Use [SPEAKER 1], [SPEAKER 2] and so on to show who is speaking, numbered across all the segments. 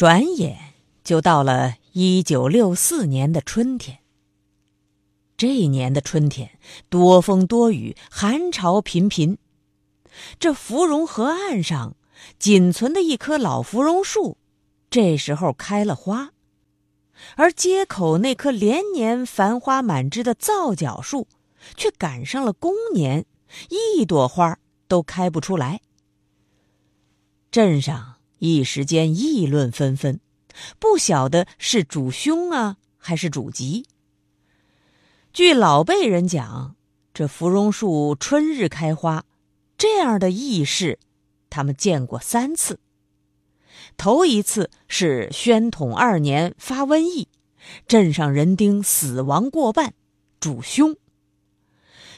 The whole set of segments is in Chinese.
[SPEAKER 1] 转眼就到了一九六四年的春天。这一年的春天多风多雨，寒潮频频。这芙蓉河岸上仅存的一棵老芙蓉树，这时候开了花，而街口那棵连年繁花满枝的皂角树，却赶上了公年，一朵花都开不出来。镇上。一时间议论纷纷，不晓得是主凶啊，还是主吉。据老辈人讲，这芙蓉树春日开花，这样的异事，他们见过三次。头一次是宣统二年发瘟疫，镇上人丁死亡过半，主凶。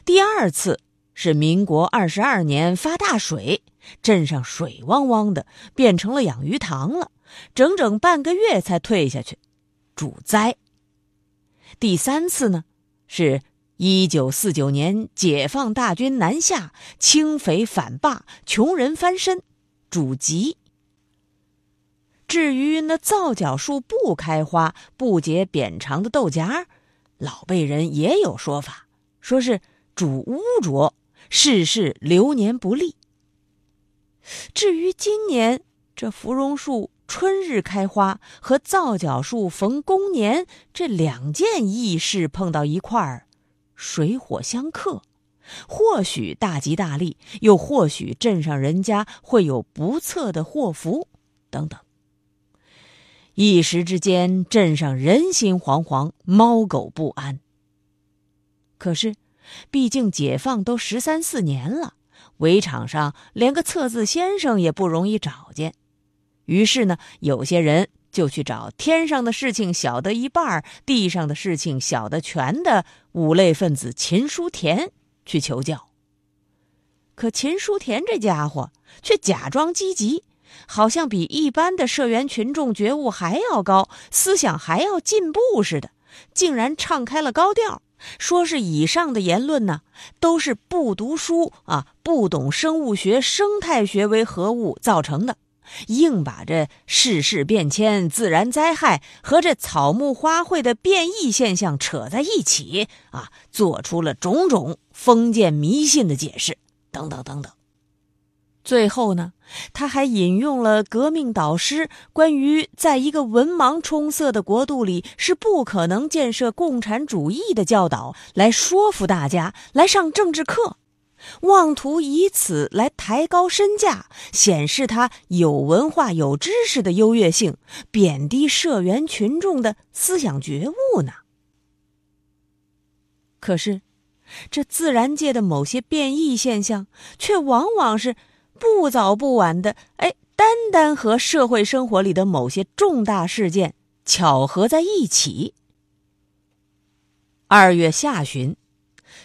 [SPEAKER 1] 第二次是民国二十二年发大水。镇上水汪汪的，变成了养鱼塘了，整整半个月才退下去，主灾。第三次呢，是一九四九年解放大军南下，清匪反霸，穷人翻身，主吉。至于那皂角树不开花，不结扁长的豆荚，老辈人也有说法，说是主污浊，世事流年不利。至于今年这芙蓉树春日开花和皂角树逢公年这两件异事碰到一块儿，水火相克，或许大吉大利，又或许镇上人家会有不测的祸福，等等。一时之间，镇上人心惶惶，猫狗不安。可是，毕竟解放都十三四年了。围场上连个测字先生也不容易找见，于是呢，有些人就去找天上的事情晓得一半地上的事情晓得全的五类分子秦书田去求教。可秦书田这家伙却假装积极，好像比一般的社员群众觉悟还要高，思想还要进步似的，竟然唱开了高调。说是以上的言论呢，都是不读书啊，不懂生物学、生态学为何物造成的，硬把这世事变迁、自然灾害和这草木花卉的变异现象扯在一起啊，做出了种种封建迷信的解释，等等等等。最后呢，他还引用了革命导师关于在一个文盲充塞的国度里是不可能建设共产主义的教导，来说服大家来上政治课，妄图以此来抬高身价，显示他有文化、有知识的优越性，贬低社员群众的思想觉悟呢。可是，这自然界的某些变异现象，却往往是。不早不晚的，哎，单单和社会生活里的某些重大事件巧合在一起。二月下旬，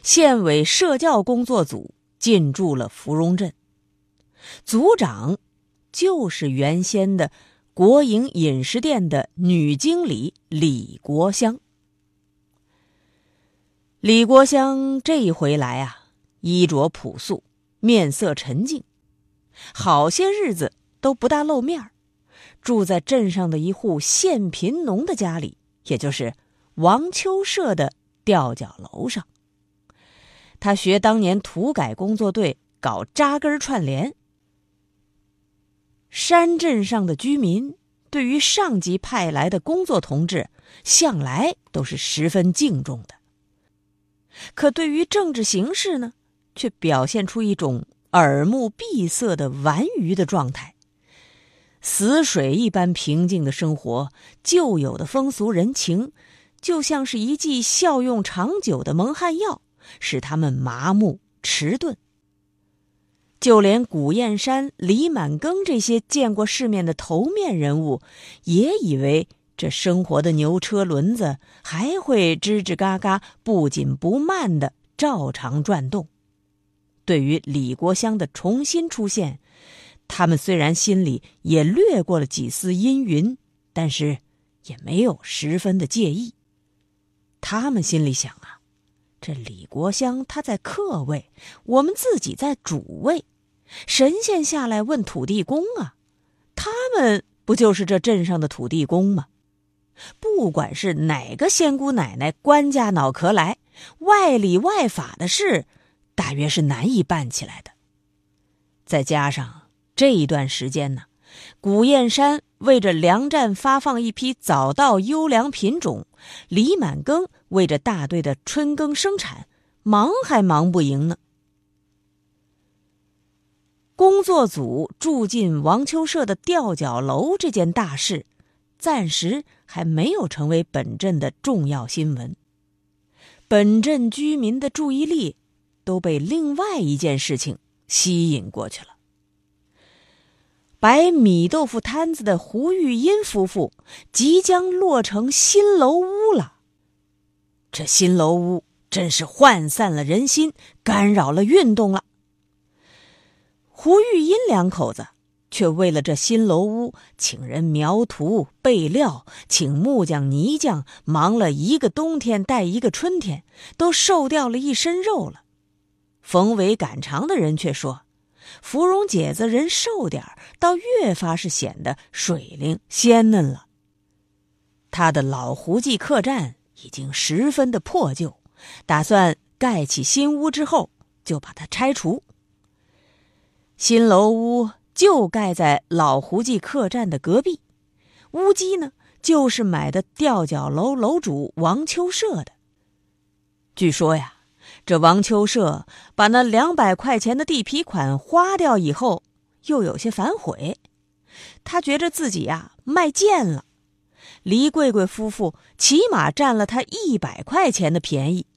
[SPEAKER 1] 县委社教工作组进驻了芙蓉镇，组长就是原先的国营饮食店的女经理李国香。李国香这一回来啊，衣着朴素，面色沉静。好些日子都不大露面住在镇上的一户县贫农的家里，也就是王秋社的吊脚楼上。他学当年土改工作队搞扎根串联，山镇上的居民对于上级派来的工作同志，向来都是十分敬重的。可对于政治形势呢，却表现出一种耳目闭塞的顽鱼的状态。死水一般平静的生活，旧有的风俗人情，就像是一剂效用长久的蒙汗药，使他们麻木迟钝。就连古燕山、李满庚这些见过世面的头面人物，也以为这生活的牛车轮子还会吱吱嘎嘎、不紧不慢的照常转动。对于李国香的重新出现，他们虽然心里也掠过了几丝阴云，但是也没有十分的介意。他们心里想，这李国香他在客位，我们自己在主位，神仙下来问土地公啊，他们不就是这镇上的土地公吗？不管是哪个仙姑奶奶、官家脑壳来，外里外法的事，大约是难以办起来的。再加上。这一段时间呢，古燕山为着粮站发放一批早稻优良品种，李满庚为着大队的春耕生产，忙还忙不赢呢。工作组住进王秋社的吊脚楼这件大事，暂时还没有成为本镇的重要新闻。本镇居民的注意力都被另外一件事情吸引过去了。摆米豆腐摊子的胡玉英夫妇即将落成新楼屋了。这新楼屋真是涣散了人心，干扰了运动了。胡玉英两口子却为了这新楼屋，请人描图备料，请木匠泥匠，忙了一个冬天带一个春天，都瘦掉了一身肉了。逢尾赶场的人却说。芙蓉姐子人瘦点儿，倒越发是显得水灵鲜嫩了。他的老胡记客栈已经十分的破旧，打算盖起新屋之后就把它拆除。新楼屋就盖在老胡记客栈的隔壁，屋基呢就是买的吊脚楼楼主王秋社的。据说呀。这王秋社把那两百块钱的地皮款花掉以后，又有些反悔。他觉着自己呀卖贱了，黎贵贵夫妇起码占了他一百块钱的便宜。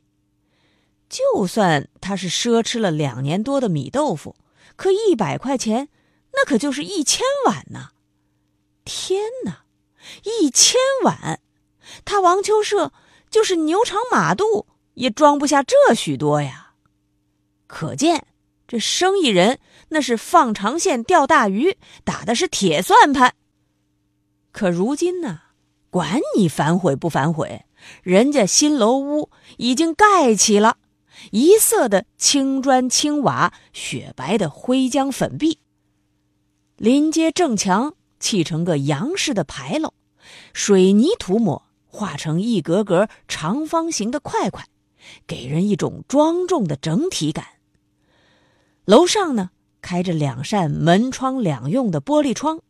[SPEAKER 1] 就算他是奢侈了两年多的米豆腐，可一百块钱，那可就是一千碗呢！天哪，一千碗！他王秋社就是牛肠马肚。也装不下这许多呀，可见这生意人那是放长线钓大鱼，打的是铁算盘。可如今呢，管你反悔不反悔，人家新楼屋已经盖起了，一色的青砖青瓦，雪白的灰浆粉壁，临街正墙砌成个洋式的牌楼，水泥涂抹画成一格格长方形的块块。给人一种庄重的整体感。楼上呢，开着两扇门窗两用的玻璃窗，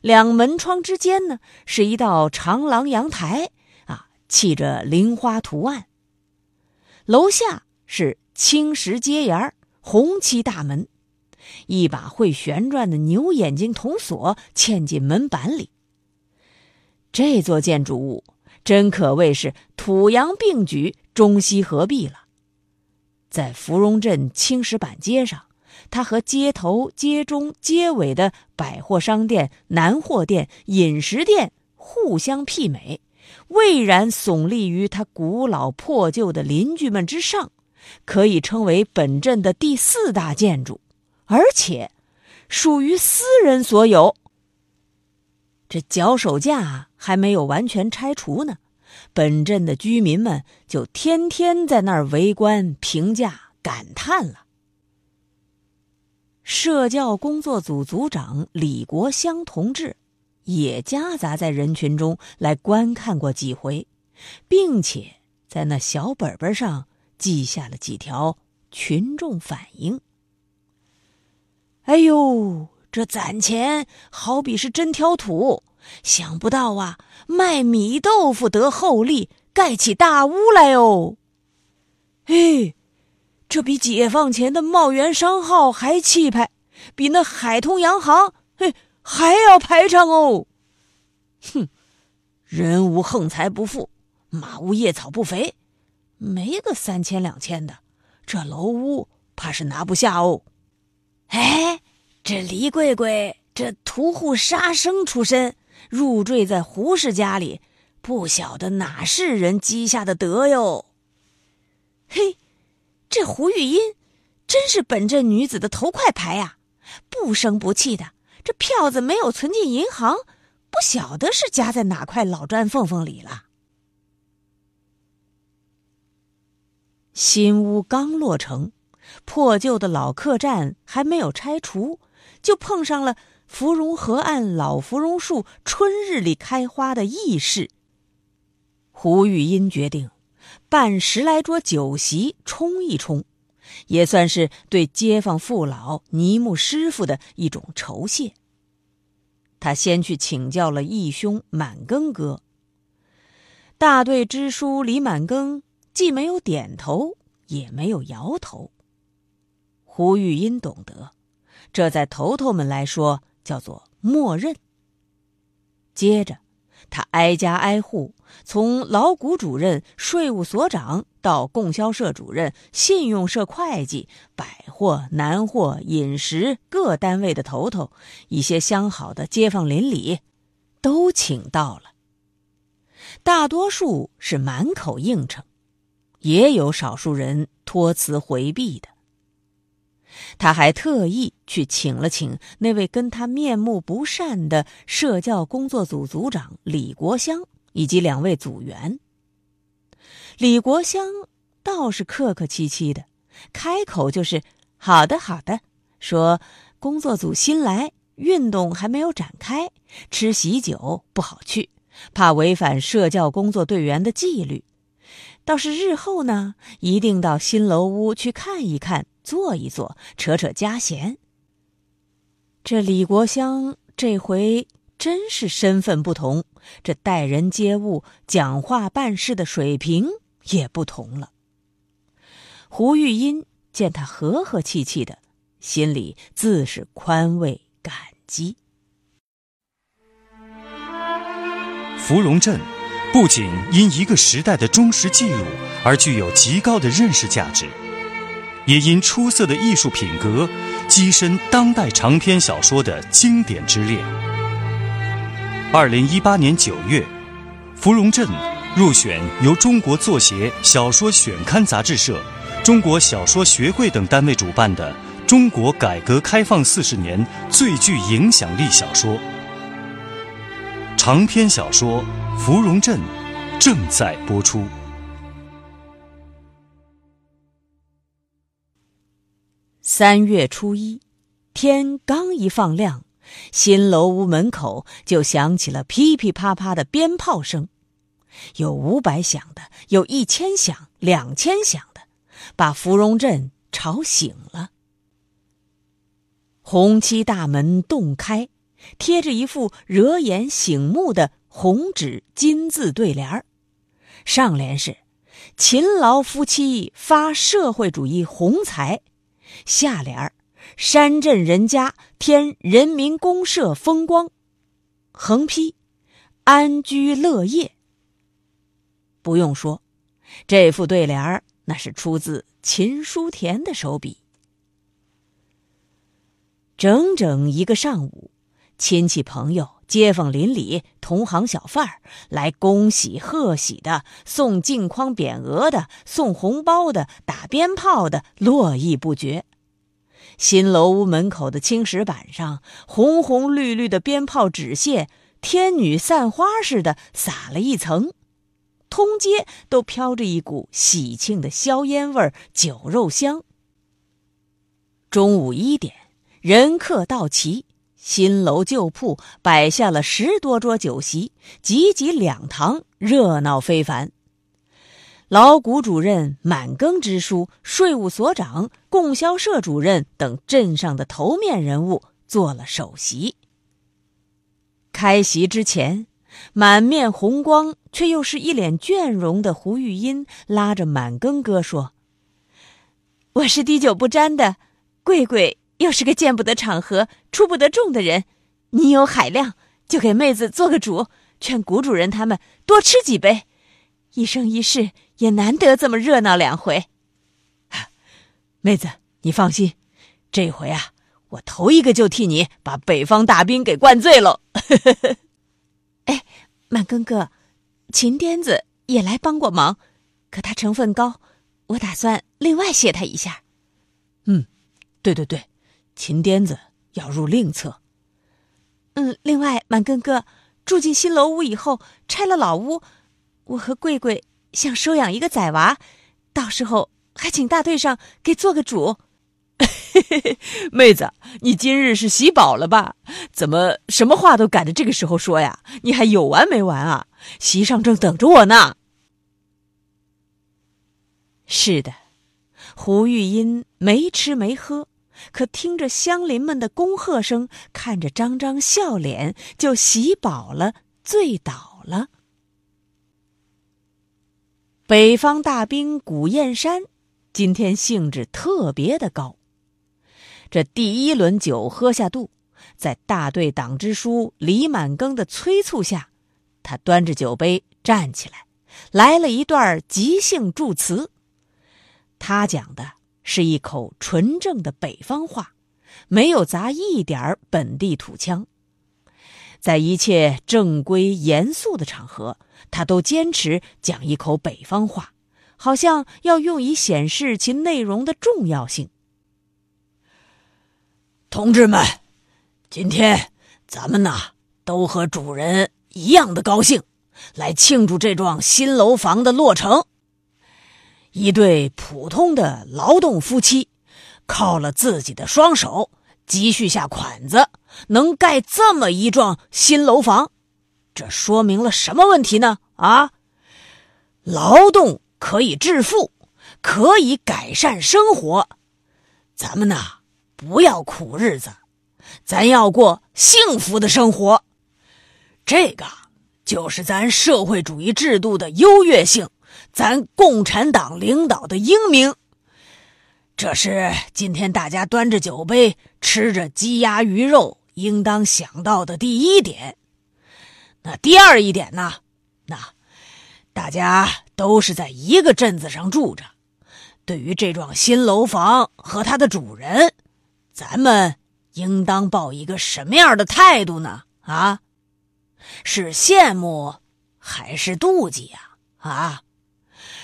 [SPEAKER 1] 两门窗之间呢是一道长廊阳台，啊，砌着菱花图案。楼下是青石阶檐红漆大门，一把会旋转的牛眼睛铜锁嵌进门板里。这座建筑物真可谓是土洋并举。中西合璧了，在芙蓉镇青石板街上，它和街头、街中、街尾的百货商店、南货店、饮食店互相媲美，蔚然耸立于它古老破旧的邻居们之上，可以称为本镇的第四大建筑，而且属于私人所有。这脚手架还没有完全拆除呢。本镇的居民们就天天在那儿围观、评价、感叹了。社教工作组组长李国香同志也夹杂在人群中来观看过几回，并且在那小本本上记下了几条群众反应。哎呦，这攒钱好比是真挑土，想不到啊，卖米豆腐得厚利，盖起大屋来哦。嘿，这比解放前的茂源商号还气派，比那海通洋行嘿还要排场哦。哼，人无横财不富，马无夜草不肥，没个三千两千的，这楼屋怕是拿不下哦。哎，这黎贵贵这屠户杀生出身。入赘在胡氏家里，不晓得哪是人积下的德哟。嘿，这胡玉音真是本镇女子的头块牌呀！不生不气的，这票子没有存进银行，不晓得是夹在哪块老砖缝缝里了。新屋刚落成，破旧的老客栈还没有拆除，就碰上了。芙蓉河岸老芙蓉树春日里开花的异事。胡玉音决定办十来桌酒席冲一冲，也算是对街坊父老、泥木师傅的一种酬谢。他先去请教了义兄满庚哥。大队支书李满庚既没有点头，也没有摇头。胡玉音懂得，这在头头们来说。叫做默认。接着，他挨家挨户，从劳谷主任、税务所长到供销社主任、信用社会计、百货、南货、饮食各单位的头头，一些相好的街坊邻里，都请到了。大多数是满口应承，也有少数人托辞回避的。他还特意去请了请那位跟他面目不善的社教工作组组长李国香，以及两位组员。李国香倒是客客气气的，开口就是“好的，好的”，说工作组新来，运动还没有展开，吃喜酒不好去，怕违反社教工作队员的纪律。倒是日后呢，一定到新楼屋去看一看。坐一坐，扯扯家闲。这李国香这回真是身份不同，这待人接物、讲话办事的水平也不同了。胡玉音见他和和气气的，心里自是宽慰感激。
[SPEAKER 2] 芙蓉镇不仅因一个时代的忠实记录而具有极高的认识价值。也因出色的艺术品格，跻身当代长篇小说的经典之列。二零一八年九月，芙蓉镇入选由中国作协小说选刊杂志社、中国小说学会等单位主办的中国改革开放四十年最具影响力小说。长篇小说《芙蓉镇》正在播出。
[SPEAKER 1] 三月初一，天刚一放亮，新楼屋门口就响起了噼噼啪啪的鞭炮声，有五百响的，有一千响、两千响的，把芙蓉镇吵醒了。红漆大门洞开，贴着一副惹眼醒目的红纸金字对联儿，上联是“勤劳夫妻发社会主义红财”。下联儿，山镇人家添人民公社风光，横批，安居乐业。不用说，这副对联儿那是出自秦书田的手笔。整整一个上午，亲戚朋友、街坊邻里、同行小贩儿来恭喜贺喜的，送镜框匾额的，送红包的，打鞭炮的，络绎不绝。新楼屋门口的青石板上，红红绿绿的鞭炮纸屑，天女散花似的撒了一层，通街都飘着一股喜庆的硝烟味儿、酒肉香。中午一点，人客到齐，新楼旧铺摆下了十多桌酒席，挤挤两堂，热闹非凡。老谷主任、满庚支书、税务所长、供销社主任等镇上的头面人物做了首席。
[SPEAKER 3] 开席之前，满面红光却又是一脸倦容的胡玉音拉着满庚哥说：“我是滴酒不沾的，贵贵又是个见不得场合、出不得众的人，你有海量，就给妹子做个主，劝谷主人他们多吃几杯。一生一世也难得这么热闹两回。
[SPEAKER 1] 妹子，你放心，这回啊。”我头一个就替你把北方大兵给灌醉了。
[SPEAKER 3] 哎，满庚哥，秦颠子也来帮过忙，可他成分高，我打算另外谢他一下。
[SPEAKER 1] 嗯，对对对，秦颠子要入另册。
[SPEAKER 3] 嗯，另外满根哥住进新楼屋以后，拆了老屋，我和贵贵想收养一个崽娃，到时候还请大队上给做个主。
[SPEAKER 1] 嘿嘿嘿，妹子，你今日是喜宝了吧？怎么什么话都赶着这个时候说呀？你还有完没完啊？席上正等着我呢。
[SPEAKER 3] 是的，胡玉音没吃没喝，可听着乡邻们的恭贺声，看着张张笑脸，就喜饱了，醉倒了。北方大兵古燕山今天兴致特别的高。这第一轮酒喝下肚，在大队党支书李满庚的催促下，他端着酒杯站起来，来了一段即兴祝词。他讲的是一口纯正的北方话，没有杂一点本地土腔。在一切正规严肃的场合，他都坚持讲一口北方话，好像要用以显示其内容的重要性。
[SPEAKER 1] 同志们，今天咱们呐都和主人一样的高兴，来庆祝这幢新楼房的落成。一对普通的劳动夫妻，靠了自己的双手积蓄下款子，能盖这么一幢新楼房，这说明了什么问题呢？啊，劳动可以致富，可以改善生活，咱们呐。不要苦日子，咱要过幸福的生活。这个就是咱社会主义制度的优越性，咱共产党领导的英明。这是今天大家端着酒杯，吃着鸡鸭鱼肉，应当想到的第一点。那第二一点呢？那大家都是在一个镇子上住着，对于这幢新楼房和它的主人。咱们应当抱一个什么样的态度呢？啊，是羡慕还是妒忌呀？啊，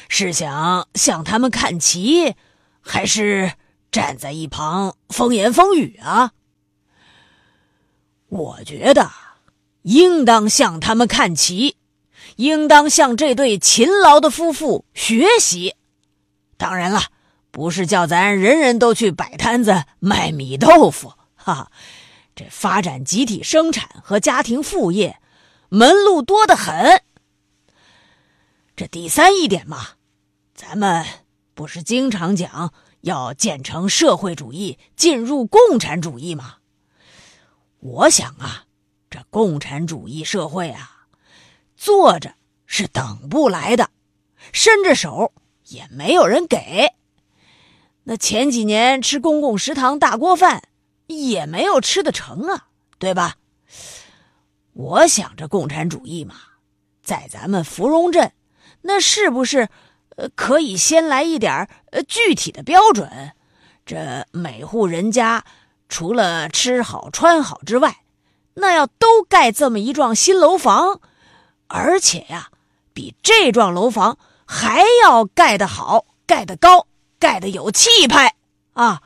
[SPEAKER 1] 是想向他们看齐，还是站在一旁风言风语啊？我觉得应当向他们看齐，应当向这对勤劳的夫妇学习。当然了。不是叫咱人人都去摆摊子卖米豆腐，哈，哈这发展集体生产和家庭副业，门路多得很。这第三一点嘛，咱们不是经常讲要建成社会主义，进入共产主义吗？我想啊，这共产主义社会啊，坐着是等不来的，伸着手也没有人给。那前几年吃公共食堂大锅饭，也没有吃得成啊，对吧？我想着共产主义嘛，在咱们芙蓉镇，那是不是呃可以先来一点儿呃具体的标准？这每户人家除了吃好穿好之外，那要都盖这么一幢新楼房，而且呀，比这幢楼房还要盖得好，盖得高。盖得有气派啊！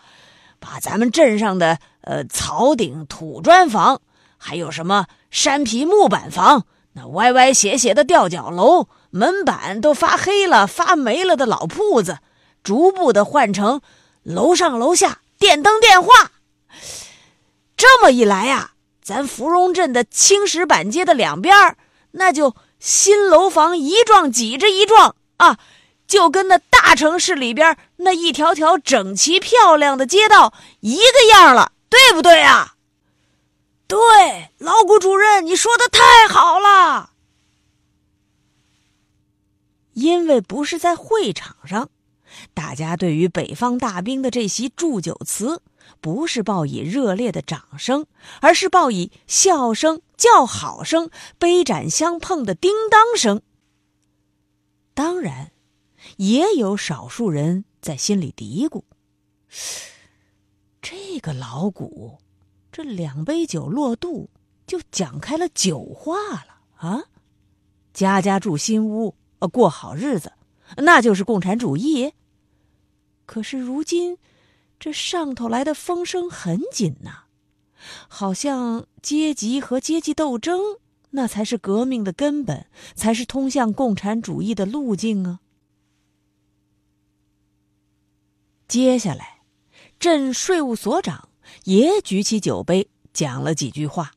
[SPEAKER 1] 把咱们镇上的呃草顶土砖房，还有什么山皮木板房，那歪歪斜斜的吊脚楼，门板都发黑了、发霉了的老铺子，逐步的换成楼上楼下电灯电话。这么一来呀，咱芙蓉镇的青石板街的两边那就新楼房一幢挤着一幢啊。就跟那大城市里边那一条条整齐漂亮的街道一个样了，对不对啊？
[SPEAKER 4] 对，老谷主任，你说的太好了。
[SPEAKER 1] 因为不是在会场上，大家对于北方大兵的这席祝酒词，不是报以热烈的掌声，而是报以笑声、叫好声、杯盏相碰的叮当声。当然，也有少数人在心里嘀咕：“这个老谷，这两杯酒落肚，就讲开了酒话了啊！家家住新屋。”呃，过好日子，那就是共产主义。可是如今，这上头来的风声很紧呐，好像阶级和阶级斗争，那才是革命的根本，才是通向共产主义的路径啊。接下来，镇税务所长也举起酒杯，讲了几句话。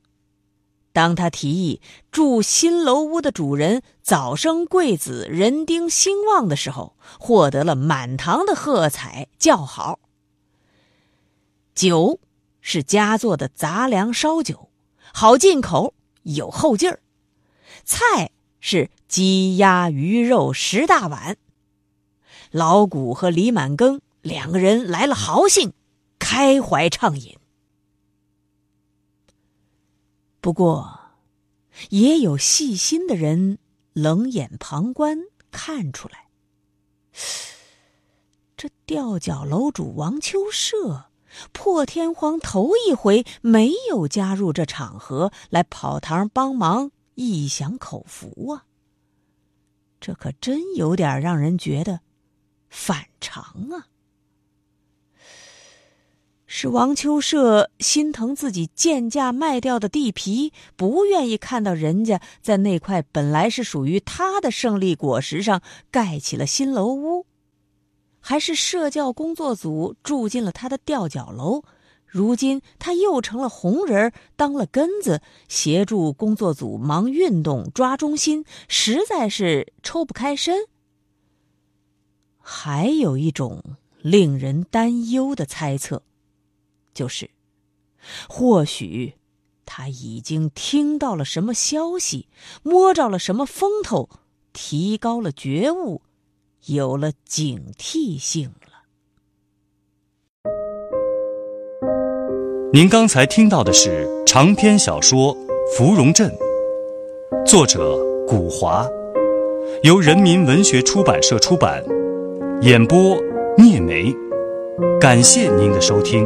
[SPEAKER 1] 当他提议住新楼屋的主人早生贵子、人丁兴旺的时候，获得了满堂的喝彩叫好。酒是家做的杂粮烧酒，好进口，有后劲儿；菜是鸡鸭鱼肉十大碗。老谷和李满庚两个人来了豪兴，开怀畅饮。不过，也有细心的人冷眼旁观，看出来，这吊脚楼主王秋社破天荒头一回没有加入这场合来跑堂帮忙，一享口福啊！这可真有点让人觉得反常啊！是王秋社心疼自己贱价卖掉的地皮，不愿意看到人家在那块本来是属于他的胜利果实上盖起了新楼屋，还是社教工作组住进了他的吊脚楼？如今他又成了红人，当了根子，协助工作组忙运动、抓中心，实在是抽不开身。还有一种令人担忧的猜测。就是，或许他已经听到了什么消息，摸着了什么风头，提高了觉悟，有了警惕性了。
[SPEAKER 2] 您刚才听到的是长篇小说《芙蓉镇》，作者古华，由人民文学出版社出版，演播聂梅。感谢您的收听。